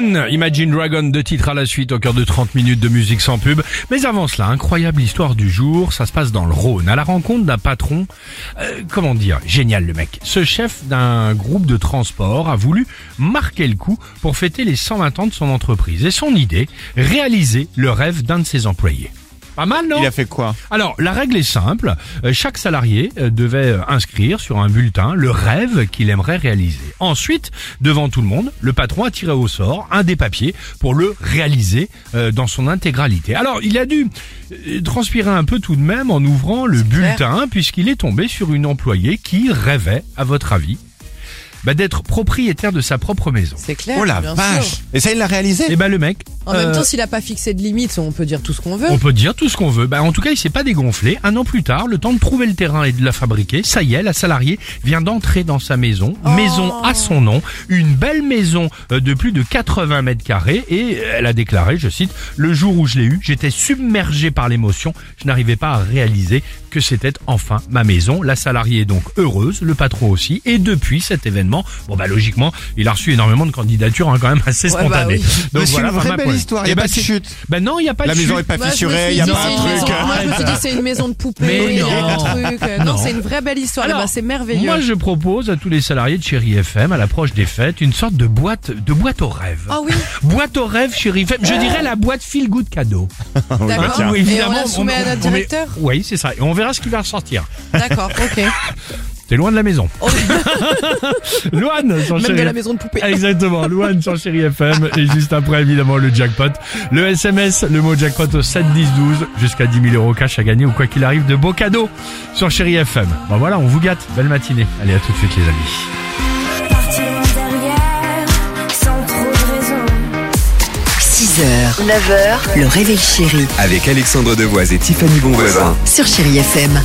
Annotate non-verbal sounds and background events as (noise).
Imagine Dragon, deux titres à la suite au cœur de 30 minutes de musique sans pub. Mais avant cela, incroyable histoire du jour, ça se passe dans le Rhône, à la rencontre d'un patron, euh, comment dire, génial le mec. Ce chef d'un groupe de transport a voulu marquer le coup pour fêter les 120 ans de son entreprise. Et son idée, réaliser le rêve d'un de ses employés. Pas mal, non Il a fait quoi alors, la règle est simple. Euh, Chaque salarié euh, devait euh, inscrire sur un bulletin le rêve qu'il aimerait réaliser. Ensuite, devant tout le monde, le patron a tiré au sort un des papiers pour le réaliser dans son intégralité. Alors, il a dû transpirer un peu tout de même en ouvrant le bulletin puisqu'il est tombé sur une employée qui rêvait, à votre avis, bah, d'être propriétaire de sa propre maison. C'est clair. Oh la bien vache sûr. Et ça, il l'a réalisé? Et ben le mec, En même euh, temps, s'il a pas fixé de limite, on peut dire tout ce qu'on veut. On peut dire tout ce qu'on veut. Bah, en tout cas, il s'est pas dégonflé. Un an plus tard, le temps de trouver le terrain et de la fabriquer, ça y est, la salariée vient d'entrer dans sa maison, maison à son nom, une belle maison euh, de plus de 80 mètres carrés, et elle a déclaré, je cite, le jour où je l'ai eu, j'étais submergé par l'émotion, je n'arrivais pas à réaliser que c'était enfin ma maison. La salariée est donc heureuse, le patron aussi, et depuis cet événement, bon bah logiquement, il a reçu énormément de candidatures, hein, quand même assez Ouais, bah spontanées. oui. Mais c'est une pas vraie ma belle histoire, il y Eh a bah, pas de c'est- chute. Bah non, il y a pas La de maison chute. est pas Moi, je me fissurée, il y a pas c'est un une truc. maison- Moi, je me suis dit, c'est une maison de poupée, il y a un non. truc. Non, c'est une vraie belle histoire. Alors, là-bas, c'est merveilleux. Moi, je propose à tous les salariés de Chéri FM, à l'approche des fêtes, une sorte de boîte, de boîte aux rêves. Ah oui, Boîte aux rêves Chéri FM. Je dirais la boîte feel good cadeau. d'accord. Hein, où Et on la soumet à notre met- directeur Oui, c'est ça. Et on verra ce qui va ressortir. D'accord, ok. (laughs) T'es loin de la maison. Oh, (laughs) Loane sur Même Chéri de la FM. maison de poupée. Exactement, Loane sur Chéri FM et juste après évidemment le jackpot. Le SMS, le mot jackpot au 7 10 12 jusqu'à 10 000 euros cash à gagner ou quoi qu'il arrive de beaux cadeaux sur Chéri FM. Bon voilà, on vous gâte. Belle matinée. Allez à tout de suite les amis. Parti loin derrière, sans trop de raison. 6h, 9h, le réveil chéri Avec Alexandre Devoise et Tiffany Bonvoisin. sur Chérie FM.